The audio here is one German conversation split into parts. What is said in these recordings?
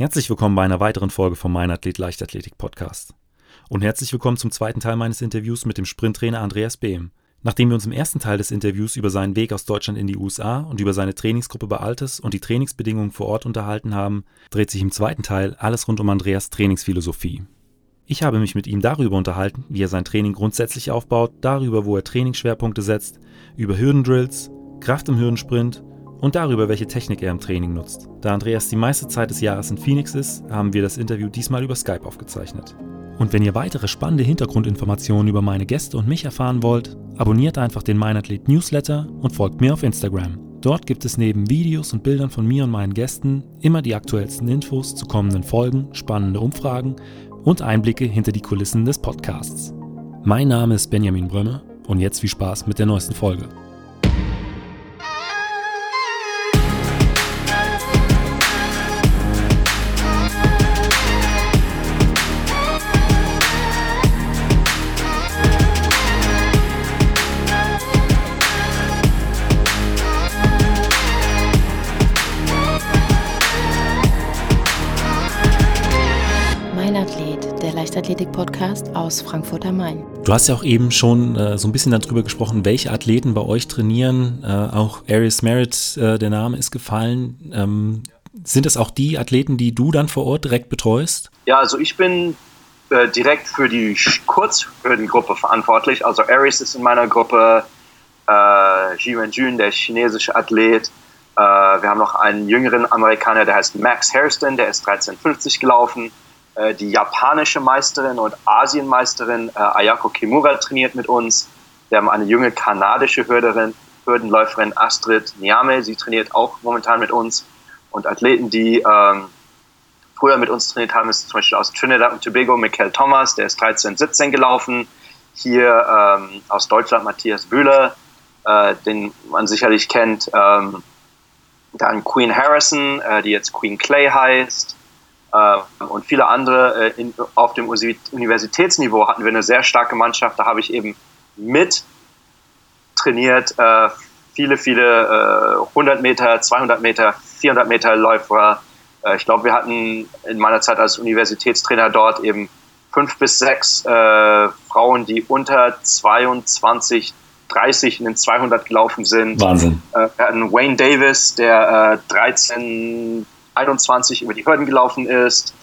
Herzlich willkommen bei einer weiteren Folge vom Mein Athlet Leichtathletik Podcast. Und herzlich willkommen zum zweiten Teil meines Interviews mit dem Sprinttrainer Andreas Behm. Nachdem wir uns im ersten Teil des Interviews über seinen Weg aus Deutschland in die USA und über seine Trainingsgruppe bei Altes und die Trainingsbedingungen vor Ort unterhalten haben, dreht sich im zweiten Teil alles rund um Andreas Trainingsphilosophie. Ich habe mich mit ihm darüber unterhalten, wie er sein Training grundsätzlich aufbaut, darüber, wo er Trainingsschwerpunkte setzt, über Hürdendrills, Kraft im Hürdensprint und darüber, welche Technik er im Training nutzt. Da Andreas die meiste Zeit des Jahres in Phoenix ist, haben wir das Interview diesmal über Skype aufgezeichnet. Und wenn ihr weitere spannende Hintergrundinformationen über meine Gäste und mich erfahren wollt, abonniert einfach den Meinathlet Newsletter und folgt mir auf Instagram. Dort gibt es neben Videos und Bildern von mir und meinen Gästen immer die aktuellsten Infos zu kommenden Folgen, spannende Umfragen und Einblicke hinter die Kulissen des Podcasts. Mein Name ist Benjamin Brömme und jetzt viel Spaß mit der neuesten Folge. Leichtathletik-Podcast aus Frankfurt am Main. Du hast ja auch eben schon äh, so ein bisschen darüber gesprochen, welche Athleten bei euch trainieren. Äh, auch Arius Merritt, äh, der Name ist gefallen. Ähm, sind es auch die Athleten, die du dann vor Ort direkt betreust? Ja, also ich bin äh, direkt für die Kurzhürdengruppe verantwortlich. Also Aries ist in meiner Gruppe, äh, Ji Wenjun, der chinesische Athlet. Äh, wir haben noch einen jüngeren Amerikaner, der heißt Max Hairston, der ist 1350 gelaufen. Äh, die japanische Meisterin und Asienmeisterin äh, Ayako Kimura trainiert mit uns. Wir haben eine junge kanadische Hürderin, Hürdenläuferin Astrid Niame, sie trainiert auch momentan mit uns. Und Athleten, die ähm, früher mit uns trainiert haben, ist zum Beispiel aus Trinidad und Tobago Michael Thomas, der ist 13, 17 gelaufen. Hier ähm, aus Deutschland Matthias Bühler, äh, den man sicherlich kennt. Ähm, dann Queen Harrison, äh, die jetzt Queen Clay heißt. Äh, und viele andere äh, in, auf dem Universitätsniveau hatten wir eine sehr starke Mannschaft. Da habe ich eben mit trainiert. Äh, viele, viele 100 Meter, 200 Meter, 400 Meter Läufer. ich glaube, wir hatten in meiner Zeit als Universitätstrainer dort eben fünf bis sechs Frauen, die unter 22 30 in den 200 gelaufen sind. Wahnsinn. wir hatten Wayne Davis, der 13 21 über die Hürden gelaufen ist,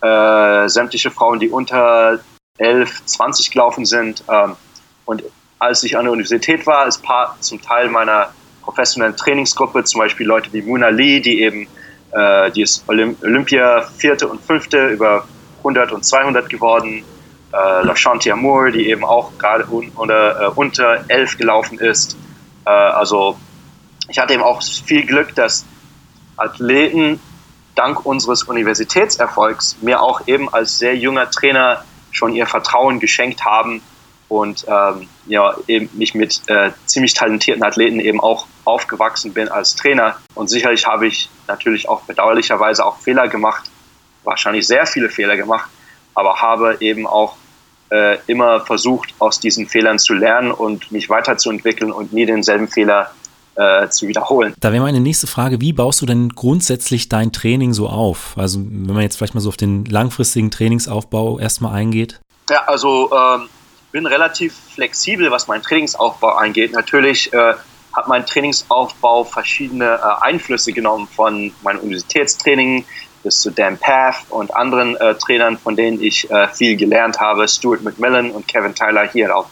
äh, sämtliche Frauen, die unter 11, 20 gelaufen sind. Ähm, und als ich an der Universität war, ist Part zum Teil meiner professionellen Trainingsgruppe, zum Beispiel Leute wie Muna Lee, die eben, äh, die ist Olymp Olympia vierte und fünfte über 100 und 200 geworden. Äh, LaChanti Amour, die eben auch gerade un oder, äh, unter 11 gelaufen ist. Äh, also ich hatte eben auch viel Glück, dass Athleten dank unseres Universitätserfolgs mir auch eben als sehr junger Trainer schon ihr Vertrauen geschenkt haben und ähm, ja, eben mich mit äh, ziemlich talentierten Athleten eben auch aufgewachsen bin als Trainer. Und sicherlich habe ich natürlich auch bedauerlicherweise auch Fehler gemacht, wahrscheinlich sehr viele Fehler gemacht, aber habe eben auch äh, immer versucht, aus diesen Fehlern zu lernen und mich weiterzuentwickeln und nie denselben Fehler äh, zu wiederholen. Da wäre meine nächste Frage, wie baust du denn grundsätzlich dein Training so auf? Also wenn man jetzt vielleicht mal so auf den langfristigen Trainingsaufbau erstmal eingeht. Ja, also ähm, bin relativ flexibel, was meinen Trainingsaufbau angeht. Natürlich äh, hat mein Trainingsaufbau verschiedene äh, Einflüsse genommen von meinem Universitätstraining bis zu Dan Path und anderen äh, Trainern, von denen ich äh, viel gelernt habe, Stuart McMillan und Kevin Tyler hier auch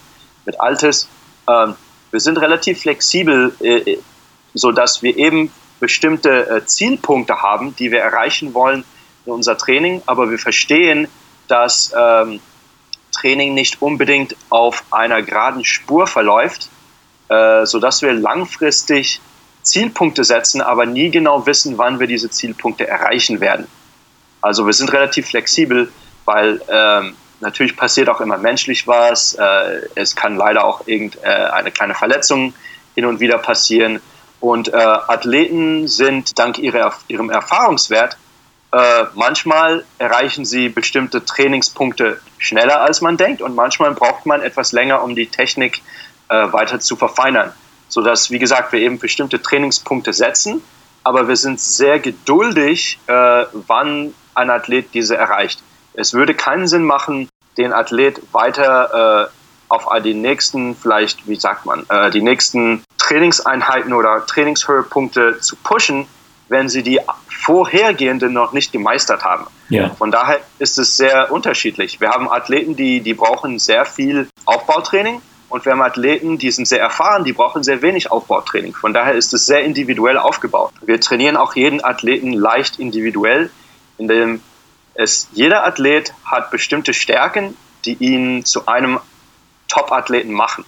mit Altes. Ähm, wir sind relativ flexibel, äh, so dass wir eben bestimmte äh, Zielpunkte haben, die wir erreichen wollen in unser Training, aber wir verstehen, dass ähm, Training nicht unbedingt auf einer geraden Spur verläuft, äh, sodass wir langfristig Zielpunkte setzen, aber nie genau wissen, wann wir diese Zielpunkte erreichen werden. Also wir sind relativ flexibel, weil ähm, natürlich passiert auch immer menschlich was. Äh, es kann leider auch irgendeine äh, kleine Verletzung hin und wieder passieren. Und äh, Athleten sind dank ihrer, ihrem Erfahrungswert äh, manchmal erreichen sie bestimmte Trainingspunkte schneller, als man denkt. Und manchmal braucht man etwas länger, um die Technik äh, weiter zu verfeinern. Sodass, wie gesagt, wir eben bestimmte Trainingspunkte setzen. Aber wir sind sehr geduldig, äh, wann ein Athlet diese erreicht. Es würde keinen Sinn machen, den Athlet weiter äh, auf die nächsten, vielleicht, wie sagt man, äh, die nächsten Trainingseinheiten oder Trainingshöhepunkte zu pushen, wenn sie die vorhergehenden noch nicht gemeistert haben. Ja. Von daher ist es sehr unterschiedlich. Wir haben Athleten, die, die brauchen sehr viel Aufbautraining und wir haben Athleten, die sind sehr erfahren, die brauchen sehr wenig Aufbautraining. Von daher ist es sehr individuell aufgebaut. Wir trainieren auch jeden Athleten leicht individuell, indem es jeder Athlet hat bestimmte Stärken, die ihn zu einem Top-Athleten machen.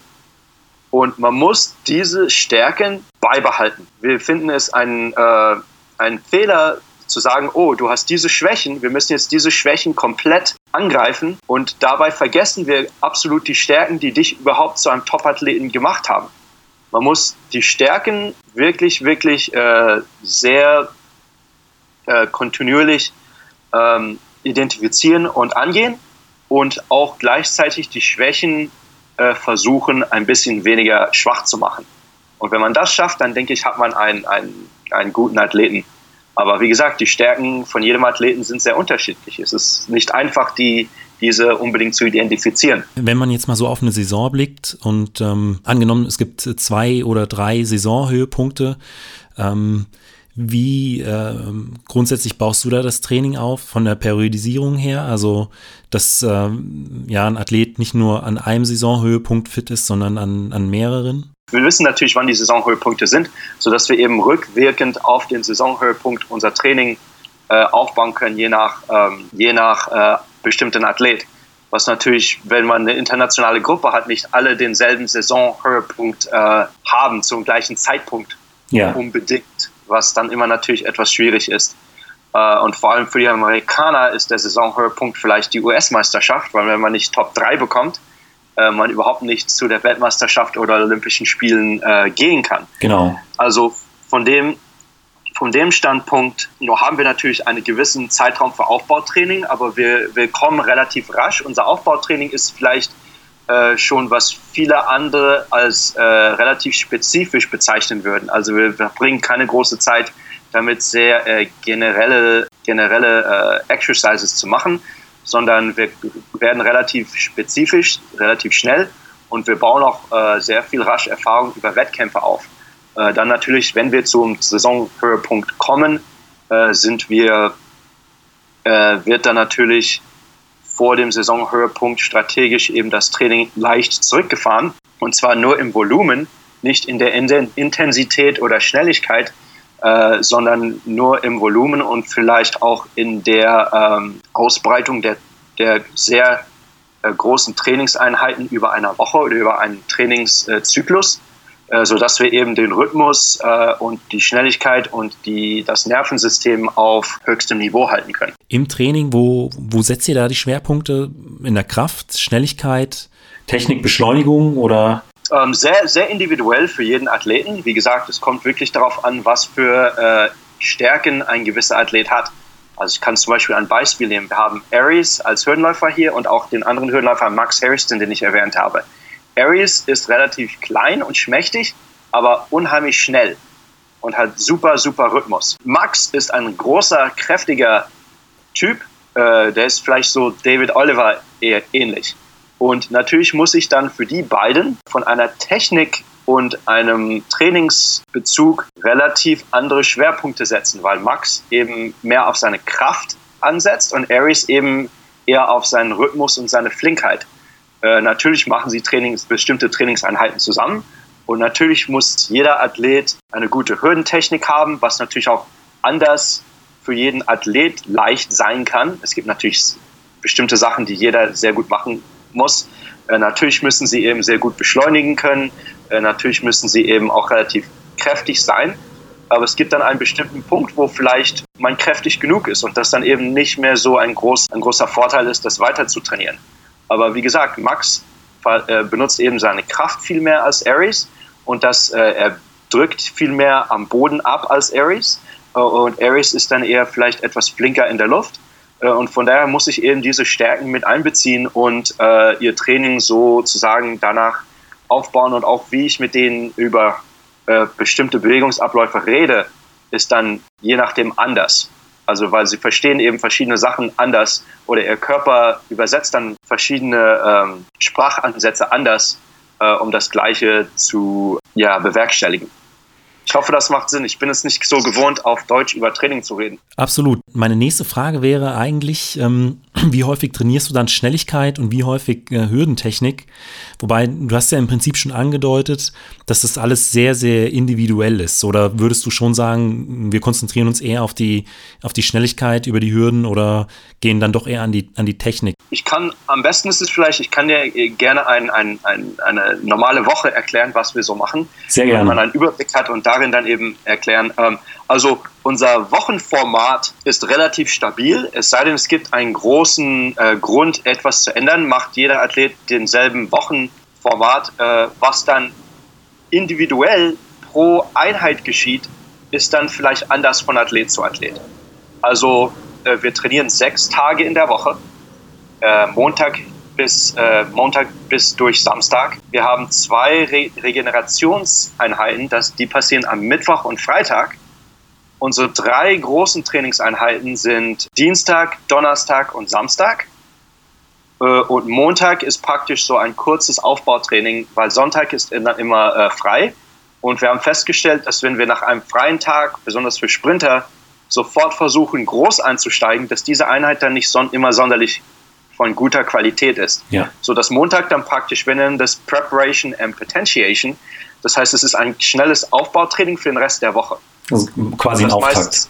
Und man muss diese Stärken beibehalten. Wir finden es ein, äh, ein Fehler zu sagen, oh, du hast diese Schwächen, wir müssen jetzt diese Schwächen komplett angreifen und dabei vergessen wir absolut die Stärken, die dich überhaupt zu einem Top-Athleten gemacht haben. Man muss die Stärken wirklich, wirklich äh, sehr äh, kontinuierlich ähm, identifizieren und angehen und auch gleichzeitig die Schwächen äh, versuchen, ein bisschen weniger schwach zu machen. Und wenn man das schafft, dann denke ich, hat man einen, einen, einen guten Athleten. Aber wie gesagt, die Stärken von jedem Athleten sind sehr unterschiedlich. Es ist nicht einfach, die, diese unbedingt zu identifizieren. Wenn man jetzt mal so auf eine Saison blickt und ähm, angenommen, es gibt zwei oder drei Saisonhöhepunkte, ähm, wie äh, grundsätzlich baust du da das Training auf von der Periodisierung her? Also, dass äh, ja ein Athlet nicht nur an einem Saisonhöhepunkt fit ist, sondern an, an mehreren? Wir wissen natürlich, wann die Saisonhöhepunkte sind, sodass wir eben rückwirkend auf den Saisonhöhepunkt unser Training äh, aufbauen können, je nach, ähm, je nach äh, bestimmten Athlet. Was natürlich, wenn man eine internationale Gruppe hat, nicht alle denselben Saisonhöhepunkt äh, haben zum gleichen Zeitpunkt ja. unbedingt, was dann immer natürlich etwas schwierig ist. Äh, und vor allem für die Amerikaner ist der Saisonhöhepunkt vielleicht die US-Meisterschaft, weil wenn man nicht Top 3 bekommt, äh, man überhaupt nicht zu der Weltmeisterschaft oder Olympischen Spielen äh, gehen kann. Genau. Also von dem, von dem Standpunkt nur haben wir natürlich einen gewissen Zeitraum für Aufbautraining, aber wir, wir kommen relativ rasch. Unser Aufbautraining ist vielleicht äh, schon, was viele andere als äh, relativ spezifisch bezeichnen würden. Also wir verbringen keine große Zeit damit, sehr äh, generelle, generelle äh, Exercises zu machen sondern wir werden relativ spezifisch, relativ schnell und wir bauen auch äh, sehr viel rasch Erfahrung über Wettkämpfe auf. Dann natürlich, wenn wir zum Saisonhöhepunkt kommen, sind wir, wird dann natürlich vor dem Saisonhöhepunkt strategisch eben das Training leicht zurückgefahren. Und zwar nur im Volumen, nicht in der Intensität oder Schnelligkeit, äh, sondern nur im Volumen und vielleicht auch in der ähm, Ausbreitung der, der sehr äh, großen Trainingseinheiten über eine Woche oder über einen Trainingszyklus, äh, sodass wir eben den Rhythmus äh, und die Schnelligkeit und die, das Nervensystem auf höchstem Niveau halten können. Im Training, wo, wo setzt ihr da die Schwerpunkte? In der Kraft, Schnelligkeit, Technik, Beschleunigung oder ähm, sehr, sehr individuell für jeden Athleten. Wie gesagt, es kommt wirklich darauf an, was für äh, Stärken ein gewisser Athlet hat. Also ich kann zum Beispiel ein Beispiel nehmen. Wir haben Aries als Hürdenläufer hier und auch den anderen Hürdenläufer Max Harrison, den ich erwähnt habe. Aries ist relativ klein und schmächtig, aber unheimlich schnell und hat super, super Rhythmus. Max ist ein großer, kräftiger Typ. Äh, der ist vielleicht so David Oliver eher ähnlich. Und natürlich muss ich dann für die beiden von einer Technik und einem Trainingsbezug relativ andere Schwerpunkte setzen, weil Max eben mehr auf seine Kraft ansetzt und Aries eben eher auf seinen Rhythmus und seine Flinkheit. Äh, natürlich machen sie Trainings, bestimmte Trainingseinheiten zusammen und natürlich muss jeder Athlet eine gute Hürdentechnik haben, was natürlich auch anders für jeden Athlet leicht sein kann. Es gibt natürlich bestimmte Sachen, die jeder sehr gut machen muss. Äh, natürlich müssen sie eben sehr gut beschleunigen können. Äh, natürlich müssen sie eben auch relativ kräftig sein. Aber es gibt dann einen bestimmten Punkt, wo vielleicht man kräftig genug ist und das dann eben nicht mehr so ein, groß, ein großer Vorteil ist, das weiter zu trainieren. Aber wie gesagt, Max äh, benutzt eben seine Kraft viel mehr als Ares und das, äh, er drückt viel mehr am Boden ab als Ares. Äh, und Ares ist dann eher vielleicht etwas flinker in der Luft. Und von daher muss ich eben diese Stärken mit einbeziehen und ihr Training sozusagen danach aufbauen und auch wie ich mit denen über bestimmte Bewegungsabläufe rede, ist dann je nachdem anders. Also weil sie verstehen eben verschiedene Sachen anders oder ihr Körper übersetzt dann verschiedene ähm, Sprachansätze anders, äh, um das Gleiche zu ja, bewerkstelligen. Ich hoffe, das macht Sinn. Ich bin es nicht so gewohnt, auf Deutsch über Training zu reden. Absolut. Meine nächste Frage wäre eigentlich, ähm, wie häufig trainierst du dann Schnelligkeit und wie häufig äh, Hürdentechnik? Wobei, du hast ja im Prinzip schon angedeutet, dass das alles sehr, sehr individuell ist. Oder würdest du schon sagen, wir konzentrieren uns eher auf die, auf die Schnelligkeit über die Hürden oder gehen dann doch eher an die, an die Technik? Ich kann, am besten ist es vielleicht, ich kann dir gerne ein, ein, ein, eine normale Woche erklären, was wir so machen. Sehr gerne. Wenn man einen Überblick hat und darin dann eben erklären. Ähm, also unser Wochenformat ist relativ stabil, es sei denn, es gibt einen großen äh, Grund, etwas zu ändern, macht jeder Athlet denselben Wochenformat, äh, was dann individuell pro Einheit geschieht, ist dann vielleicht anders von Athlet zu Athlet. Also äh, wir trainieren sechs Tage in der Woche, äh, Montag bis äh, Montag bis durch Samstag. Wir haben zwei Re Regenerationseinheiten, das, die passieren am Mittwoch und Freitag. Unsere drei großen Trainingseinheiten sind Dienstag, Donnerstag und Samstag. Äh, und Montag ist praktisch so ein kurzes Aufbautraining, weil Sonntag ist dann immer äh, frei. Und wir haben festgestellt, dass wenn wir nach einem freien Tag, besonders für Sprinter, sofort versuchen, groß einzusteigen, dass diese Einheit dann nicht son immer sonderlich von guter Qualität ist. Ja. So dass Montag dann praktisch, wir nennen das Preparation and Potentiation. Das heißt, es ist ein schnelles Aufbautraining für den Rest der Woche. Also quasi ein Auftakt.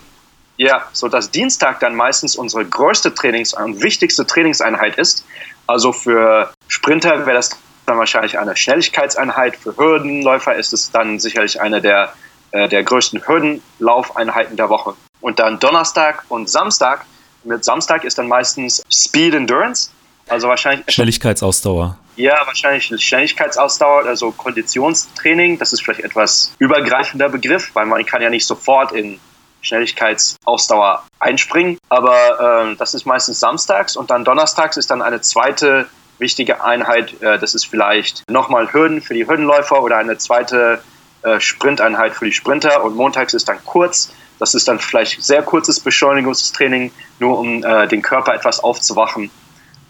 Ja, so dass Dienstag dann meistens unsere größte Trainings- und wichtigste Trainingseinheit ist. Also für Sprinter wäre das dann wahrscheinlich eine Schnelligkeitseinheit. Für Hürdenläufer ist es dann sicherlich eine der, äh, der größten Hürdenlaufeinheiten der Woche. Und dann Donnerstag und Samstag mit Samstag ist dann meistens Speed Endurance, also wahrscheinlich Schnelligkeitsausdauer. Ja, wahrscheinlich Schnelligkeitsausdauer, also Konditionstraining. Das ist vielleicht etwas übergreifender Begriff, weil man kann ja nicht sofort in Schnelligkeitsausdauer einspringen. Aber äh, das ist meistens samstags und dann donnerstags ist dann eine zweite wichtige Einheit. Äh, das ist vielleicht nochmal Hürden für die Hürdenläufer oder eine zweite äh, Sprinteinheit für die Sprinter. Und montags ist dann kurz das ist dann vielleicht sehr kurzes Beschleunigungstraining, nur um äh, den Körper etwas aufzuwachen.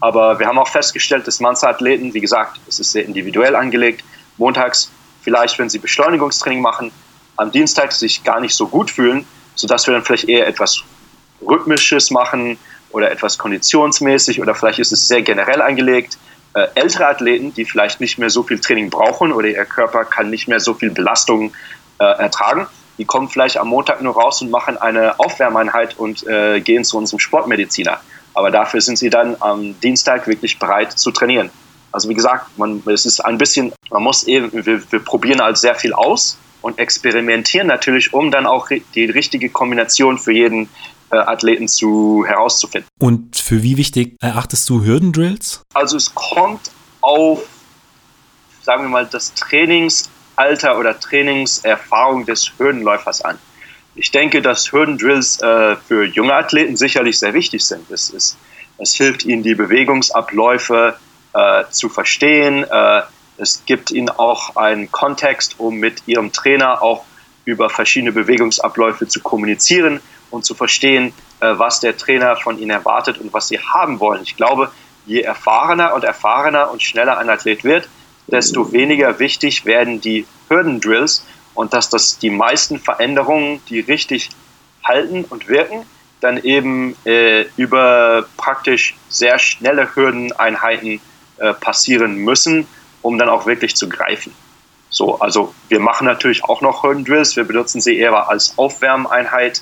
Aber wir haben auch festgestellt, dass manche Athleten, wie gesagt, es ist sehr individuell angelegt, montags vielleicht, wenn sie Beschleunigungstraining machen, am Dienstag sich gar nicht so gut fühlen, sodass wir dann vielleicht eher etwas Rhythmisches machen oder etwas konditionsmäßig oder vielleicht ist es sehr generell angelegt. Äh, ältere Athleten, die vielleicht nicht mehr so viel Training brauchen oder ihr Körper kann nicht mehr so viel Belastung äh, ertragen, die kommen vielleicht am Montag nur raus und machen eine Aufwärmeinheit und äh, gehen zu unserem Sportmediziner. Aber dafür sind sie dann am Dienstag wirklich bereit zu trainieren. Also wie gesagt, man, es ist ein bisschen, man muss eben, wir, wir probieren halt sehr viel aus und experimentieren natürlich, um dann auch die richtige Kombination für jeden äh, Athleten zu, herauszufinden. Und für wie wichtig erachtest du Hürdendrills? Also es kommt auf, sagen wir mal, das Trainings Alter oder Trainingserfahrung des Hürdenläufers an. Ich denke, dass Hürdendrills äh, für junge Athleten sicherlich sehr wichtig sind. Es, ist, es hilft ihnen, die Bewegungsabläufe äh, zu verstehen. Äh, es gibt ihnen auch einen Kontext, um mit ihrem Trainer auch über verschiedene Bewegungsabläufe zu kommunizieren und zu verstehen, äh, was der Trainer von ihnen erwartet und was sie haben wollen. Ich glaube, je erfahrener und erfahrener und schneller ein Athlet wird, desto weniger wichtig werden die Hürdendrills und dass das die meisten Veränderungen, die richtig halten und wirken, dann eben äh, über praktisch sehr schnelle Hürdeneinheiten äh, passieren müssen, um dann auch wirklich zu greifen. So, also wir machen natürlich auch noch Hürdendrills, wir benutzen sie eher als Aufwärmeinheit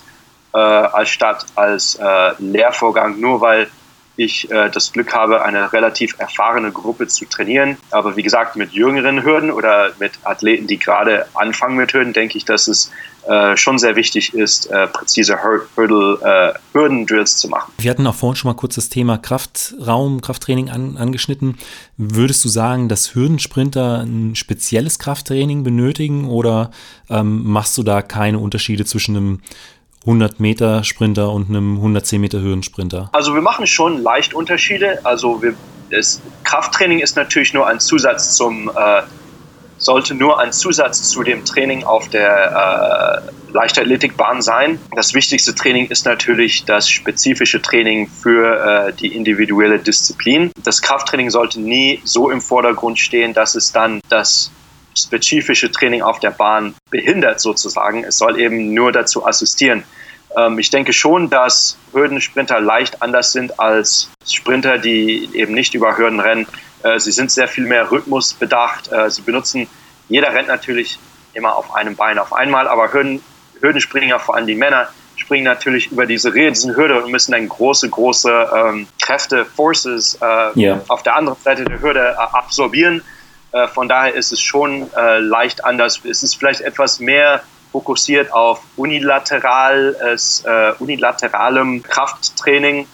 äh, als statt als äh, Lehrvorgang, nur weil ich äh, das Glück habe, eine relativ erfahrene Gruppe zu trainieren. Aber wie gesagt, mit jüngeren Hürden oder mit Athleten, die gerade anfangen mit Hürden, denke ich, dass es äh, schon sehr wichtig ist, äh, präzise Hurdle, äh, Hürdendrills zu machen. Wir hatten auch vorhin schon mal kurz das Thema Kraftraum, Krafttraining an, angeschnitten. Würdest du sagen, dass Hürdensprinter ein spezielles Krafttraining benötigen oder ähm, machst du da keine Unterschiede zwischen einem 100 Meter Sprinter und einem 110 Meter Hürdensprinter? Also wir machen schon leicht Unterschiede. Also wir, das Krafttraining ist natürlich nur ein Zusatz zum, äh, sollte nur ein Zusatz zu dem Training auf der Leichtathletikbahn sein. Das wichtigste Training ist natürlich das spezifische Training für äh, die individuelle Disziplin. Das Krafttraining sollte nie so im Vordergrund stehen, dass es dann das spezifische Training auf der Bahn behindert sozusagen. Es soll eben nur dazu assistieren. Ähm, ich denke schon, dass Hürdensprinter leicht anders sind als Sprinter, die eben nicht über Hürden rennen. Äh, sie sind sehr viel mehr rhythmusbedacht. Äh, sie benutzen, jeder rennt natürlich immer auf einem Bein auf einmal, aber Hürden, Hürdenspringer, vor allem die Männer, springen natürlich über diese Hürde und müssen dann große, große ähm, Kräfte, Forces äh, yeah. auf der anderen Seite der Hürde äh, absorbieren. Äh, von daher ist es schon äh, leicht anders. Es ist vielleicht etwas mehr fokussiert auf unilaterales, äh, unilateralem Krafttraining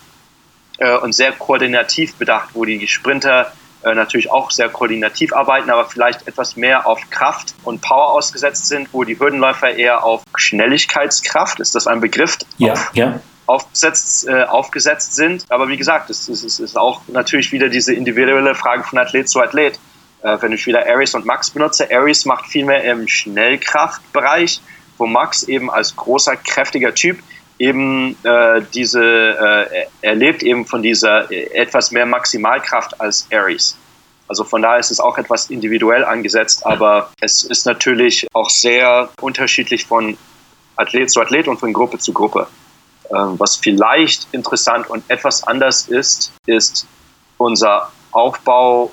und sehr koordinativ bedacht, wo die Sprinter äh, natürlich auch sehr koordinativ arbeiten, aber vielleicht etwas mehr auf Kraft und Power ausgesetzt sind, wo die Hürdenläufer eher auf Schnelligkeitskraft, ist das ein Begriff? Ja, auf, ja. Aufgesetzt, äh, aufgesetzt sind. Aber wie gesagt, es ist, es ist auch natürlich wieder diese individuelle Frage von Athlet zu Athlet. Äh, wenn ich wieder Aries und Max benutze, Aries macht viel mehr im Schnellkraftbereich, wo Max eben als großer, kräftiger Typ eben äh, diese, äh, er lebt eben von dieser äh, etwas mehr Maximalkraft als Aries. Also von daher ist es auch etwas individuell angesetzt, aber es ist natürlich auch sehr unterschiedlich von Athlet zu Athlet und von Gruppe zu Gruppe. Ähm, was vielleicht interessant und etwas anders ist, ist unser Aufbau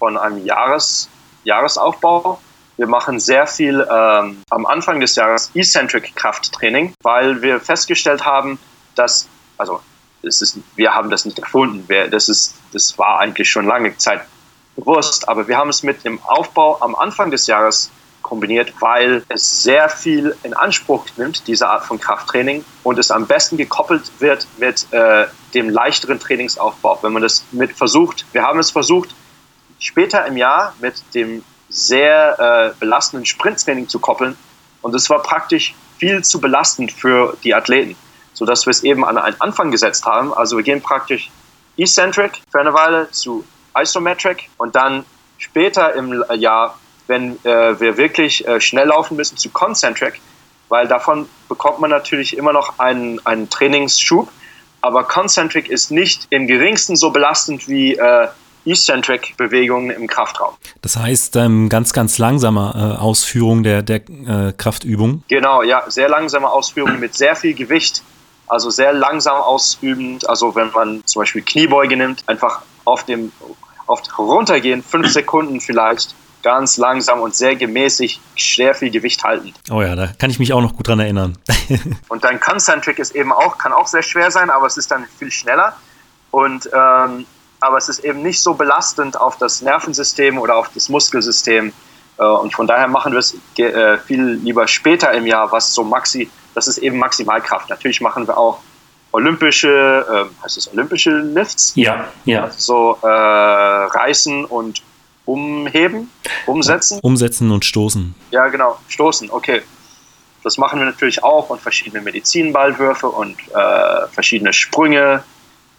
von einem Jahres, Jahresaufbau. Wir machen sehr viel ähm, am Anfang des Jahres Eccentric Krafttraining, weil wir festgestellt haben, dass, also es ist, wir haben das nicht erfunden, wir, das, ist, das war eigentlich schon lange Zeit bewusst, aber wir haben es mit dem Aufbau am Anfang des Jahres kombiniert, weil es sehr viel in Anspruch nimmt, diese Art von Krafttraining, und es am besten gekoppelt wird mit äh, dem leichteren Trainingsaufbau. Wenn man das mit versucht, wir haben es versucht, später im Jahr mit dem sehr äh, belastenden Sprinttraining zu koppeln. Und es war praktisch viel zu belastend für die Athleten, sodass wir es eben an einen Anfang gesetzt haben. Also wir gehen praktisch eccentric für eine Weile zu isometric und dann später im Jahr, wenn äh, wir wirklich äh, schnell laufen müssen, zu concentric, weil davon bekommt man natürlich immer noch einen, einen Trainingsschub. Aber concentric ist nicht im geringsten so belastend wie äh, Eccentric-Bewegungen im Kraftraum. Das heißt, ähm, ganz, ganz langsame äh, Ausführung der, der äh, Kraftübung. Genau, ja, sehr langsame Ausführung mit sehr viel Gewicht. Also sehr langsam ausübend. Also wenn man zum Beispiel Kniebeuge nimmt, einfach auf dem auf runtergehen, fünf Sekunden vielleicht, ganz langsam und sehr gemäßig sehr viel Gewicht halten. Oh ja, da kann ich mich auch noch gut dran erinnern. und dann Concentric ist eben auch, kann auch sehr schwer sein, aber es ist dann viel schneller. Und ähm, aber es ist eben nicht so belastend auf das Nervensystem oder auf das Muskelsystem. Äh, und von daher machen wir es äh, viel lieber später im Jahr, was so Maxi, das ist eben Maximalkraft. Natürlich machen wir auch olympische, äh, heißt es olympische Lifts? Ja, ja. So äh, reißen und umheben, umsetzen. Umsetzen und stoßen. Ja, genau, stoßen, okay. Das machen wir natürlich auch und verschiedene Medizinballwürfe und äh, verschiedene Sprünge,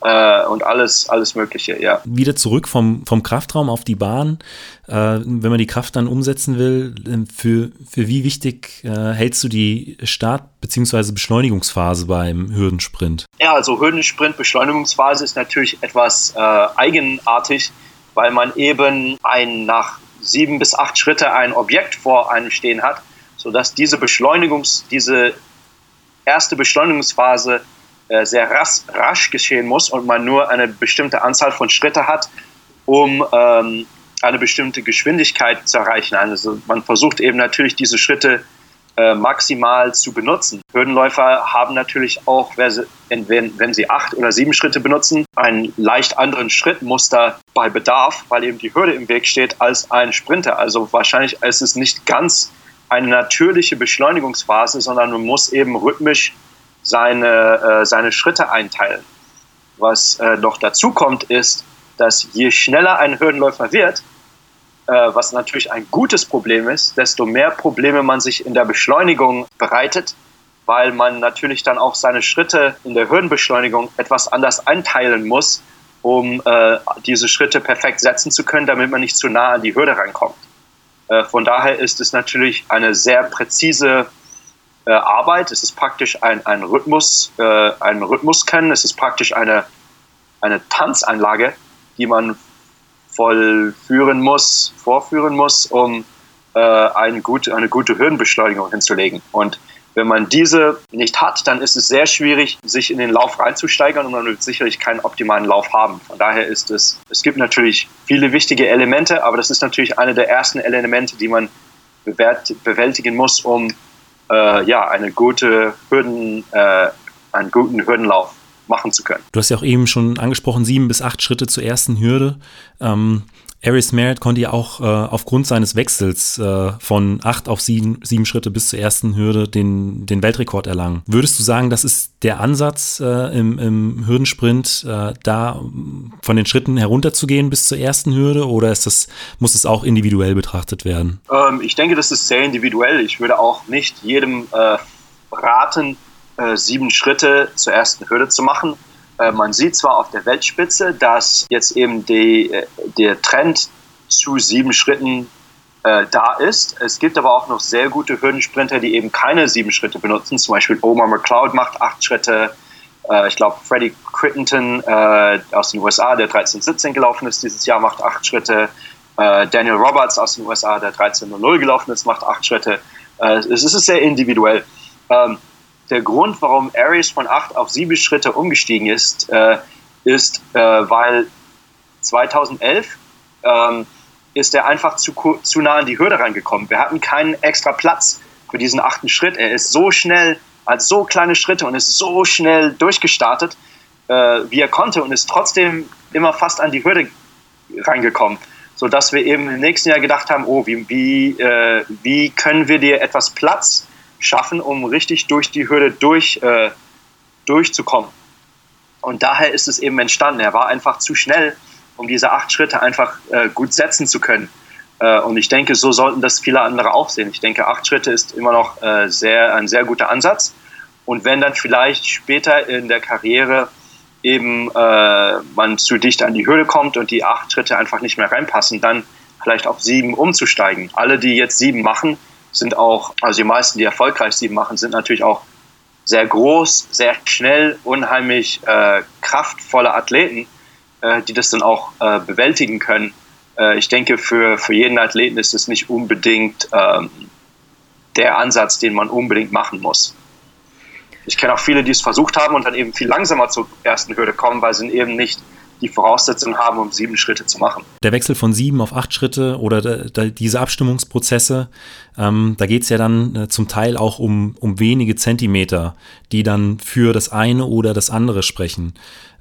äh, und alles, alles Mögliche, ja. Wieder zurück vom, vom Kraftraum auf die Bahn. Äh, wenn man die Kraft dann umsetzen will, ähm, für, für wie wichtig äh, hältst du die Start- bzw. Beschleunigungsphase beim Hürdensprint? Ja, also Hürdensprint, Beschleunigungsphase ist natürlich etwas äh, eigenartig, weil man eben ein nach sieben bis acht Schritte ein Objekt vor einem stehen hat, sodass diese Beschleunigungs, diese erste Beschleunigungsphase äh, sehr rasch, rasch geschehen muss und man nur eine bestimmte Anzahl von Schritte hat, um ähm, eine bestimmte Geschwindigkeit zu erreichen. Also man versucht eben natürlich diese Schritte äh, maximal zu benutzen. Hürdenläufer haben natürlich auch, wenn sie acht oder sieben Schritte benutzen, einen leicht anderen Schrittmuster bei Bedarf, weil eben die Hürde im Weg steht, als ein Sprinter. Also wahrscheinlich ist es nicht ganz eine natürliche Beschleunigungsphase, sondern man muss eben rhythmisch seine, äh, seine Schritte einteilen. Was äh, noch dazu kommt, ist, dass je schneller ein Hürdenläufer wird, äh, was natürlich ein gutes Problem ist, desto mehr Probleme man sich in der Beschleunigung bereitet, weil man natürlich dann auch seine Schritte in der Hürdenbeschleunigung etwas anders einteilen muss, um äh, diese Schritte perfekt setzen zu können, damit man nicht zu nah an die Hürde rankommt. Äh, von daher ist es natürlich eine sehr präzise äh, Arbeit. Es ist praktisch ein, ein Rhythmus, äh, ein Rhythmus können. Es ist praktisch eine, eine Tanzanlage, die man vollführen muss, vorführen muss, um äh, eine, gute, eine gute Höhenbeschleunigung hinzulegen. Und wenn man diese nicht hat, dann ist es sehr schwierig, sich in den Lauf reinzusteigern und man wird sicherlich keinen optimalen Lauf haben. Von daher ist es, es gibt natürlich viele wichtige Elemente, aber das ist natürlich eine der ersten Elemente, die man bewältigen muss, um äh, ja, eine gute Hürden, äh, einen guten Hürdenlauf machen zu können. Du hast ja auch eben schon angesprochen, sieben bis acht Schritte zur ersten Hürde. Ähm, Aris Merritt konnte ja auch äh, aufgrund seines Wechsels äh, von acht auf sieben, sieben Schritte bis zur ersten Hürde den, den Weltrekord erlangen. Würdest du sagen, das ist der Ansatz äh, im, im Hürdensprint, äh, da von den Schritten herunterzugehen bis zur ersten Hürde oder ist das, muss es auch individuell betrachtet werden? Ähm, ich denke, das ist sehr individuell. Ich würde auch nicht jedem äh, raten, äh, sieben Schritte zur ersten Hürde zu machen man sieht zwar auf der Weltspitze, dass jetzt eben die, äh, der Trend zu sieben Schritten äh, da ist. Es gibt aber auch noch sehr gute Hürdensprinter, die eben keine sieben Schritte benutzen. Zum Beispiel Omar McLeod macht acht Schritte. Äh, ich glaube, Freddie Crittenton äh, aus den USA, der 13-17 gelaufen ist dieses Jahr, macht acht Schritte. Äh, Daniel Roberts aus den USA, der 13-0 gelaufen ist, macht acht Schritte. es ist sehr individuell. Ähm, der Grund, warum Aries von acht auf sieben Schritte umgestiegen ist, äh, ist, äh, weil 2011 ähm, ist er einfach zu, zu nah an die Hürde reingekommen. Wir hatten keinen extra Platz für diesen achten Schritt. Er ist so schnell, als so kleine Schritte und ist so schnell durchgestartet, äh, wie er konnte und ist trotzdem immer fast an die Hürde reingekommen, sodass wir eben im nächsten Jahr gedacht haben, oh, wie, wie, äh, wie können wir dir etwas Platz schaffen, um richtig durch die Hürde durch, äh, durchzukommen. Und daher ist es eben entstanden. Er war einfach zu schnell, um diese acht Schritte einfach äh, gut setzen zu können. Äh, und ich denke, so sollten das viele andere auch sehen. Ich denke, acht Schritte ist immer noch äh, sehr, ein sehr guter Ansatz. Und wenn dann vielleicht später in der Karriere eben äh, man zu dicht an die Hürde kommt und die acht Schritte einfach nicht mehr reinpassen, dann vielleicht auf sieben umzusteigen. Alle, die jetzt sieben machen, sind auch, also die meisten, die erfolgreich sieben machen, sind natürlich auch sehr groß, sehr schnell, unheimlich äh, kraftvolle Athleten, äh, die das dann auch äh, bewältigen können. Äh, ich denke, für, für jeden Athleten ist es nicht unbedingt ähm, der Ansatz, den man unbedingt machen muss. Ich kenne auch viele, die es versucht haben und dann eben viel langsamer zur ersten Hürde kommen, weil sie eben nicht die Voraussetzungen haben, um sieben Schritte zu machen. Der Wechsel von sieben auf acht Schritte oder diese Abstimmungsprozesse, ähm, da geht es ja dann äh, zum Teil auch um, um wenige Zentimeter, die dann für das eine oder das andere sprechen.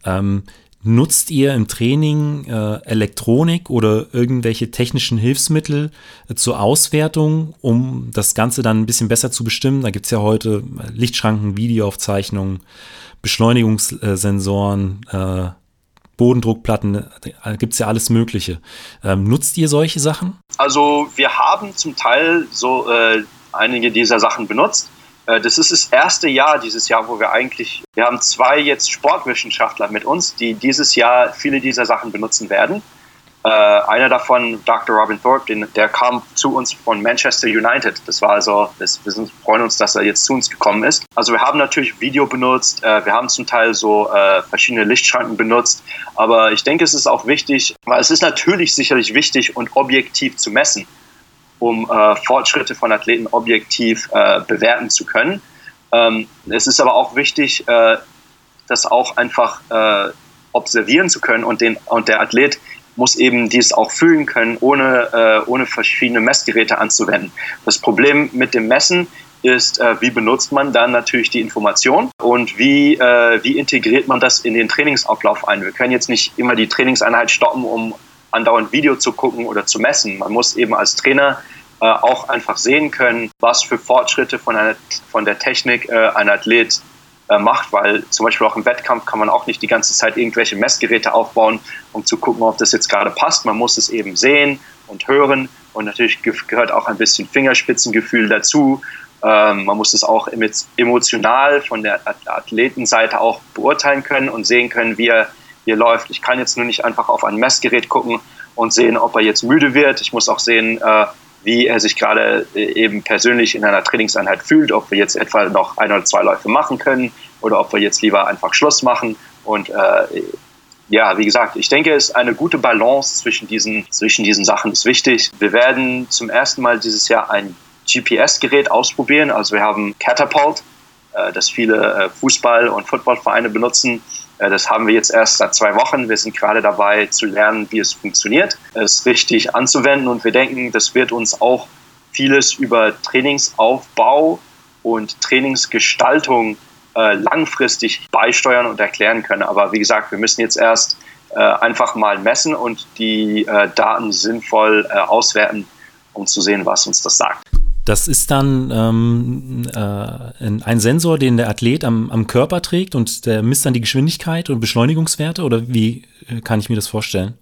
Ähm, Nutzt ihr im Training äh, Elektronik oder irgendwelche technischen Hilfsmittel äh, zur Auswertung, um das Ganze dann ein bisschen besser zu bestimmen? Da gibt es ja heute Lichtschranken, Videoaufzeichnungen, Beschleunigungssensoren, äh, Bodendruckplatten, da gibt es ja alles Mögliche. Ähm, nutzt ihr solche Sachen? Also wir haben zum Teil so äh, einige dieser Sachen benutzt. Äh, das ist das erste Jahr dieses Jahr, wo wir eigentlich, wir haben zwei jetzt Sportwissenschaftler mit uns, die dieses Jahr viele dieser Sachen benutzen werden. Äh, einer davon, Dr. Robin Thorpe, den, der kam zu uns von Manchester United. Das war also, das, wir sind, freuen uns, dass er jetzt zu uns gekommen ist. Also wir haben natürlich Video benutzt, äh, wir haben zum Teil so äh, verschiedene Lichtschranken benutzt, aber ich denke, es ist auch wichtig, weil es ist natürlich sicherlich wichtig und objektiv zu messen, um äh, Fortschritte von Athleten objektiv äh, bewerten zu können. Ähm, es ist aber auch wichtig, äh, das auch einfach observieren zu können und, den, und der Athlet muss eben dies auch fühlen können, ohne, äh, ohne verschiedene Messgeräte anzuwenden. Das Problem mit dem Messen ist, äh, wie benutzt man dann natürlich die Information und wie, äh, wie integriert man das in den Trainingsablauf ein. Wir können jetzt nicht immer die Trainingseinheit stoppen, um andauernd Video zu gucken oder zu messen. Man muss eben als Trainer äh, auch einfach sehen können, was für Fortschritte von, einer, von der Technik äh, ein Athlet äh, macht, weil zum Beispiel auch im Wettkampf kann man auch nicht die ganze Zeit irgendwelche Messgeräte aufbauen, um zu gucken, ob das jetzt gerade passt. Man muss es eben sehen und hören und natürlich gehört auch ein bisschen Fingerspitzengefühl dazu. Ähm, man muss es auch emotional von der Athletenseite auch beurteilen können und sehen können, wie er, wie er läuft. Ich kann jetzt nur nicht einfach auf ein Messgerät gucken und sehen, ob er jetzt müde wird. Ich muss auch sehen, äh, wie er sich gerade äh, eben persönlich in einer Trainingseinheit fühlt, ob wir jetzt etwa noch ein oder zwei Läufe machen können oder ob wir jetzt lieber einfach Schluss machen. Und äh, ja, wie gesagt, ich denke, es ist eine gute Balance zwischen diesen, zwischen diesen Sachen ist wichtig. Wir werden zum ersten Mal dieses Jahr ein GPS-Gerät ausprobieren. Also wir haben Catapult, äh, das viele äh, Fußball- und Footballvereine benutzen. Äh, das haben wir jetzt erst seit zwei Wochen. Wir sind gerade dabei zu lernen, wie es funktioniert, es richtig anzuwenden. Und wir denken, das wird uns auch vieles über Trainingsaufbau und Trainingsgestaltung langfristig beisteuern und erklären können. Aber wie gesagt, wir müssen jetzt erst einfach mal messen und die Daten sinnvoll auswerten, um zu sehen, was uns das sagt. Das ist dann ähm, äh, ein Sensor, den der Athlet am, am, Körper trägt und der misst dann die Geschwindigkeit und Beschleunigungswerte oder wie äh, kann ich mir das vorstellen?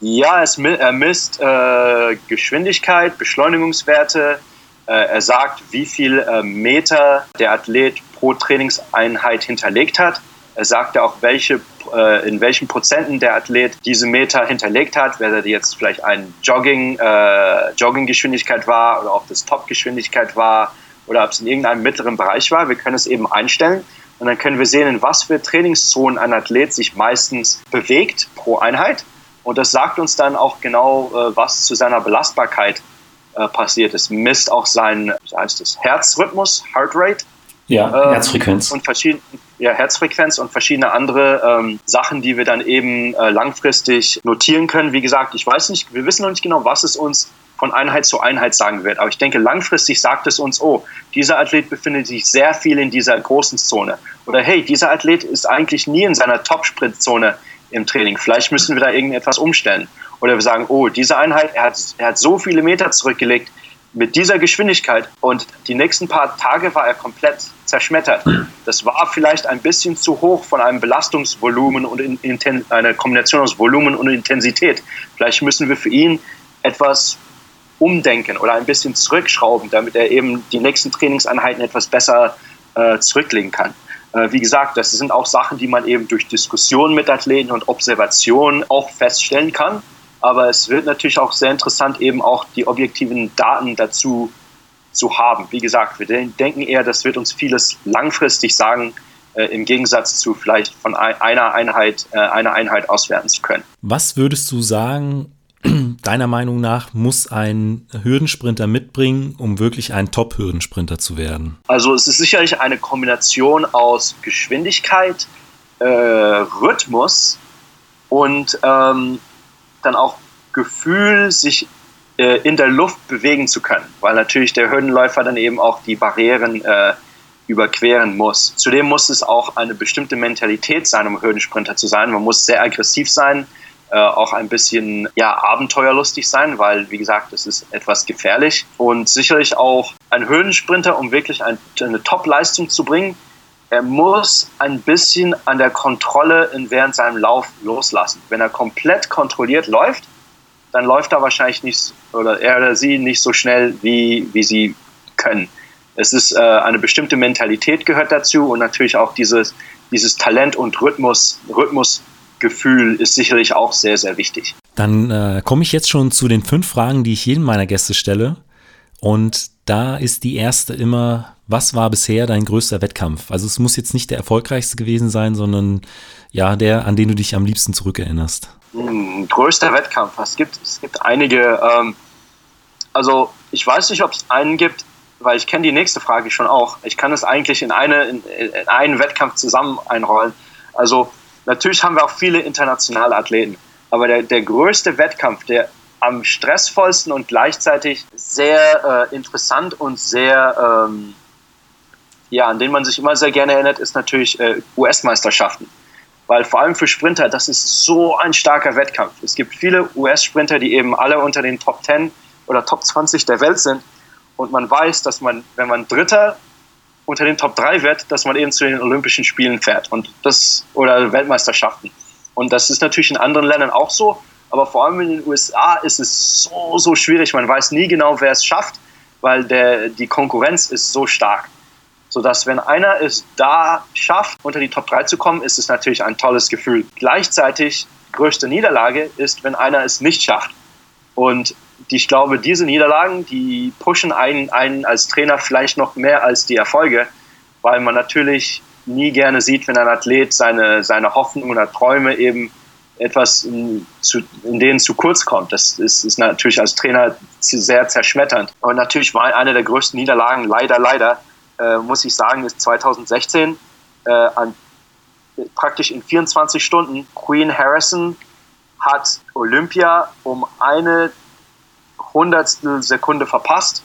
Ja, es, er misst äh, Geschwindigkeit, Beschleunigungswerte. Äh, er sagt, wie viel äh, Meter der Athlet pro Trainingseinheit hinterlegt hat. Er sagt ja auch, welche äh, in welchen Prozenten der Athlet diese Meter hinterlegt hat, whether jetzt vielleicht ein Jogging, äh, Jogginggeschwindigkeit war oder ob das Topgeschwindigkeit war oder ob es in irgendeinem mittleren Bereich war. Wir können es eben einstellen und dann können wir sehen, in was für Trainingszonen ein Athlet sich meistens bewegt pro Einheit. Und das sagt uns dann auch genau, äh, was zu seiner Belastbarkeit äh, passiert. Es misst auch seinen wie heißt das, Herzrhythmus, Heart Rate. Ja, Herzfrequenz. Und verschiedene ja, Herzfrequenz und verschiedene andere ähm, Sachen, die wir dann eben äh, langfristig notieren können. Wie gesagt, ich weiß nicht, wir wissen noch nicht genau, was es uns von Einheit zu Einheit sagen wird. Aber ich denke, langfristig sagt es uns, oh, dieser Athlet befindet sich sehr viel in dieser großen Zone. Oder hey, dieser Athlet ist eigentlich nie in seiner Top-Sprintzone im Training. Vielleicht müssen wir da irgendetwas umstellen. Oder wir sagen, oh, diese Einheit, er hat, er hat so viele Meter zurückgelegt, mit dieser Geschwindigkeit und die nächsten paar Tage war er komplett zerschmettert. Das war vielleicht ein bisschen zu hoch von einem Belastungsvolumen und in, in, eine Kombination aus Volumen und Intensität. Vielleicht müssen wir für ihn etwas umdenken oder ein bisschen zurückschrauben, damit er eben die nächsten Trainingseinheiten etwas besser äh, zurücklegen kann. Äh, wie gesagt, das sind auch Sachen, die man eben durch Diskussionen mit Athleten und Observation auch feststellen kann. Aber es wird natürlich auch sehr interessant, eben auch die objektiven Daten dazu zu haben. Wie gesagt, wir denken eher, das wird uns vieles langfristig sagen, äh, im Gegensatz zu vielleicht von einer Einheit, äh, einer Einheit auswerten zu können. Was würdest du sagen, deiner Meinung nach muss ein Hürdensprinter mitbringen, um wirklich ein Top-Hürdensprinter zu werden? Also es ist sicherlich eine Kombination aus Geschwindigkeit, äh, Rhythmus und ähm, dann auch Gefühl, sich äh, in der Luft bewegen zu können, weil natürlich der Hürdenläufer dann eben auch die Barrieren äh, überqueren muss. Zudem muss es auch eine bestimmte Mentalität sein, um Hürdensprinter zu sein. Man muss sehr aggressiv sein, äh, auch ein bisschen ja, abenteuerlustig sein, weil, wie gesagt, es ist etwas gefährlich. Und sicherlich auch ein Hürdensprinter, um wirklich ein, eine Top-Leistung zu bringen, er muss ein bisschen an der Kontrolle während seinem Lauf loslassen. Wenn er komplett kontrolliert läuft, dann läuft er wahrscheinlich nicht oder er oder sie nicht so schnell, wie, wie sie können. Es ist äh, eine bestimmte Mentalität gehört dazu und natürlich auch dieses, dieses Talent und Rhythmus, Rhythmusgefühl ist sicherlich auch sehr, sehr wichtig. Dann äh, komme ich jetzt schon zu den fünf Fragen, die ich jedem meiner Gäste stelle. Und da ist die erste immer, was war bisher dein größter Wettkampf? Also es muss jetzt nicht der erfolgreichste gewesen sein, sondern ja, der, an den du dich am liebsten zurückerinnerst. Hm, größter Wettkampf, es gibt, es gibt einige. Ähm, also ich weiß nicht, ob es einen gibt, weil ich kenne die nächste Frage schon auch. Ich kann es eigentlich in, eine, in, in einen Wettkampf zusammen einrollen. Also natürlich haben wir auch viele internationale Athleten, aber der, der größte Wettkampf, der am stressvollsten und gleichzeitig sehr äh, interessant und sehr, ähm, ja, an den man sich immer sehr gerne erinnert, ist natürlich äh, US-Meisterschaften. Weil vor allem für Sprinter, das ist so ein starker Wettkampf. Es gibt viele US-Sprinter, die eben alle unter den Top 10 oder Top 20 der Welt sind. Und man weiß, dass man, wenn man Dritter unter den Top 3 wird, dass man eben zu den Olympischen Spielen fährt. Und das, oder Weltmeisterschaften. Und das ist natürlich in anderen Ländern auch so. Aber vor allem in den USA ist es so, so schwierig. Man weiß nie genau, wer es schafft, weil der, die Konkurrenz ist so stark. Sodass, wenn einer es da schafft, unter die Top 3 zu kommen, ist es natürlich ein tolles Gefühl. Gleichzeitig, größte Niederlage ist, wenn einer es nicht schafft. Und ich glaube, diese Niederlagen, die pushen einen, einen als Trainer vielleicht noch mehr als die Erfolge, weil man natürlich nie gerne sieht, wenn ein Athlet seine, seine Hoffnungen oder Träume eben etwas in, zu, in denen zu kurz kommt. Das ist, ist natürlich als Trainer sehr zerschmetternd. Und natürlich war eine der größten Niederlagen, leider, leider, äh, muss ich sagen, ist 2016 äh, an, praktisch in 24 Stunden. Queen Harrison hat Olympia um eine Hundertstel Sekunde verpasst.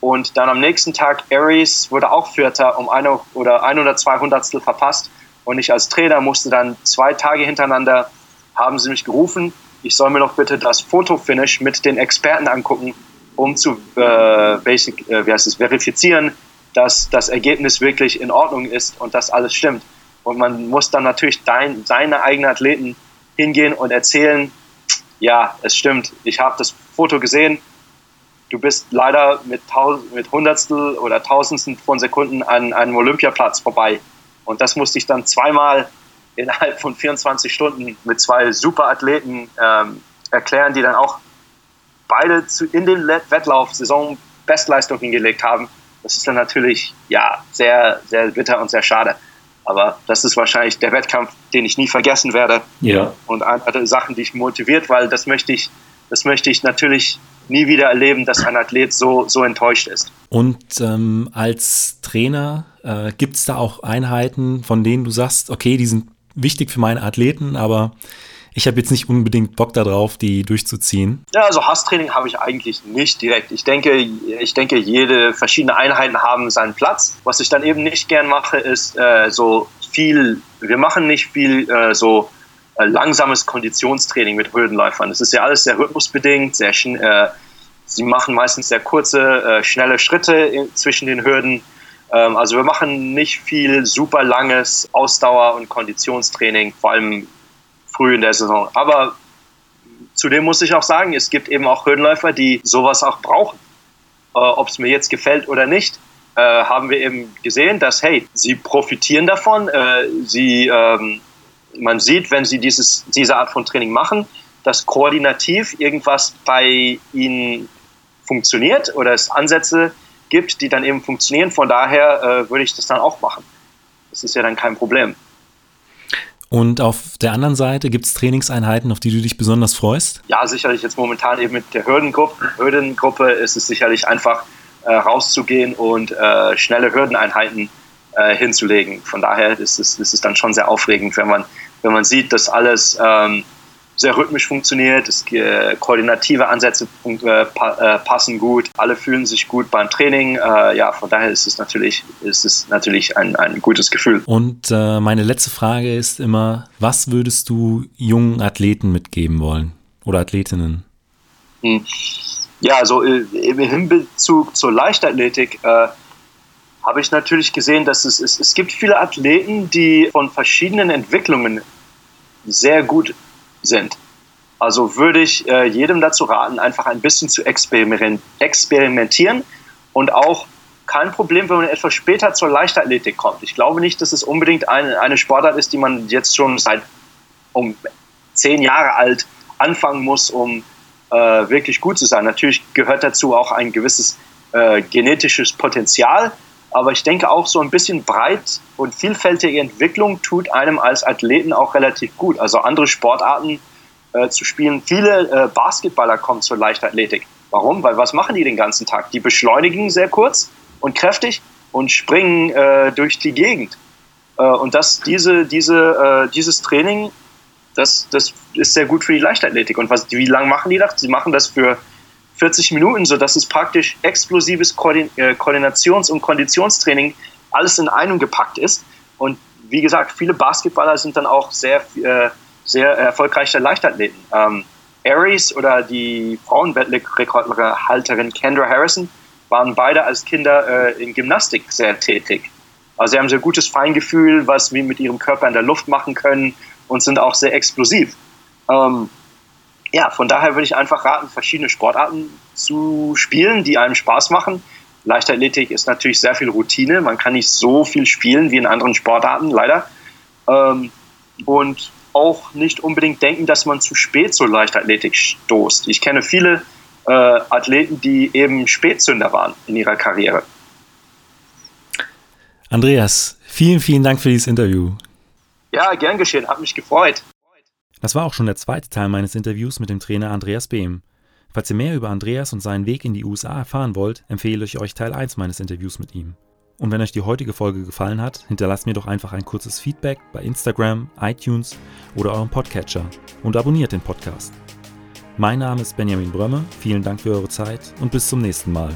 Und dann am nächsten Tag Aries wurde auch Vierter um eine oder ein oder zwei Hundertstel verpasst. Und ich als Trainer musste dann zwei Tage hintereinander haben sie mich gerufen, ich soll mir doch bitte das Fotofinish mit den Experten angucken, um zu äh, basic, äh, wie heißt es, verifizieren, dass das Ergebnis wirklich in Ordnung ist und dass alles stimmt. Und man muss dann natürlich dein, seine eigenen Athleten hingehen und erzählen, ja, es stimmt, ich habe das Foto gesehen, du bist leider mit, mit Hundertstel oder Tausendstel von Sekunden an einem Olympiaplatz vorbei. Und das musste ich dann zweimal innerhalb von 24 Stunden mit zwei Superathleten ähm, erklären, die dann auch beide zu, in den Wettlauf Saison Bestleistung hingelegt haben. Das ist dann natürlich ja sehr, sehr bitter und sehr schade. Aber das ist wahrscheinlich der Wettkampf, den ich nie vergessen werde. Ja. Und andere Sachen, die ich motiviert, weil das möchte ich, das möchte ich natürlich nie wieder erleben, dass ein Athlet so, so enttäuscht ist. Und ähm, als Trainer äh, gibt es da auch Einheiten, von denen du sagst, okay, die sind wichtig für meine Athleten, aber ich habe jetzt nicht unbedingt Bock darauf, die durchzuziehen. Ja, also Hasstraining habe ich eigentlich nicht direkt. Ich denke, ich denke, jede verschiedene Einheiten haben seinen Platz. Was ich dann eben nicht gern mache, ist äh, so viel. Wir machen nicht viel äh, so äh, langsames Konditionstraining mit Hürdenläufern. Das ist ja alles sehr rhythmusbedingt, sehr äh, Sie machen meistens sehr kurze, äh, schnelle Schritte in, zwischen den Hürden. Ähm, also wir machen nicht viel super langes Ausdauer- und Konditionstraining, vor allem früh in der Saison. Aber zudem muss ich auch sagen, es gibt eben auch Höhenläufer, die sowas auch brauchen. Äh, Ob es mir jetzt gefällt oder nicht, äh, haben wir eben gesehen, dass, hey, sie profitieren davon. Äh, sie, ähm, man sieht, wenn sie dieses, diese Art von Training machen, dass koordinativ irgendwas bei ihnen funktioniert oder es Ansätze gibt, die dann eben funktionieren. Von daher äh, würde ich das dann auch machen. Das ist ja dann kein Problem. Und auf der anderen Seite gibt es Trainingseinheiten, auf die du dich besonders freust? Ja, sicherlich jetzt momentan eben mit der Hürdengruppe. Hürdengruppe ist es sicherlich einfach äh, rauszugehen und äh, schnelle Hürdeneinheiten äh, hinzulegen. Von daher ist es, ist es dann schon sehr aufregend, wenn man, wenn man sieht, dass alles ähm, sehr rhythmisch funktioniert, es, äh, koordinative Ansätze äh, pa äh, passen gut, alle fühlen sich gut beim Training. Äh, ja, von daher ist es natürlich, ist es natürlich ein, ein gutes Gefühl. Und äh, meine letzte Frage ist immer, was würdest du jungen Athleten mitgeben wollen oder Athletinnen? Hm. Ja, also äh, im Hinbezug zur Leichtathletik habe ich natürlich gesehen, dass es, es, es gibt viele Athleten, die von verschiedenen Entwicklungen sehr gut sind. Also würde ich äh, jedem dazu raten, einfach ein bisschen zu experimentieren und auch kein Problem, wenn man etwas später zur Leichtathletik kommt. Ich glaube nicht, dass es unbedingt eine, eine Sportart ist, die man jetzt schon seit um zehn Jahre alt anfangen muss, um äh, wirklich gut zu sein. Natürlich gehört dazu auch ein gewisses äh, genetisches Potenzial, aber ich denke auch so ein bisschen breit und vielfältige Entwicklung tut einem als Athleten auch relativ gut. Also andere Sportarten äh, zu spielen. Viele äh, Basketballer kommen zur Leichtathletik. Warum? Weil was machen die den ganzen Tag? Die beschleunigen sehr kurz und kräftig und springen äh, durch die Gegend. Äh, und das, diese, diese, äh, dieses Training, das, das ist sehr gut für die Leichtathletik. Und was, wie lange machen die das? Sie machen das für 40 Minuten, sodass es praktisch explosives äh, Koordinations- und Konditionstraining alles in einem gepackt ist. Und wie gesagt, viele Basketballer sind dann auch sehr, äh, sehr erfolgreiche Leichtathleten. Ähm, Aries oder die Frauenweltrekordhalterin Kendra Harrison waren beide als Kinder äh, in Gymnastik sehr tätig. Also sie haben sehr gutes Feingefühl, was wir mit ihrem Körper in der Luft machen können und sind auch sehr explosiv. Ähm, ja, von daher würde ich einfach raten, verschiedene Sportarten zu spielen, die einem Spaß machen. Leichtathletik ist natürlich sehr viel Routine. Man kann nicht so viel spielen wie in anderen Sportarten, leider. Ähm, und auch nicht unbedingt denken, dass man zu spät zur Leichtathletik stoßt. Ich kenne viele äh, Athleten, die eben Spätzünder waren in ihrer Karriere. Andreas, vielen, vielen Dank für dieses Interview. Ja, gern geschehen, hat mich gefreut. Das war auch schon der zweite Teil meines Interviews mit dem Trainer Andreas Behm. Falls ihr mehr über Andreas und seinen Weg in die USA erfahren wollt, empfehle ich euch Teil 1 meines Interviews mit ihm. Und wenn euch die heutige Folge gefallen hat, hinterlasst mir doch einfach ein kurzes Feedback bei Instagram, iTunes oder eurem Podcatcher und abonniert den Podcast. Mein Name ist Benjamin Brömme, vielen Dank für eure Zeit und bis zum nächsten Mal.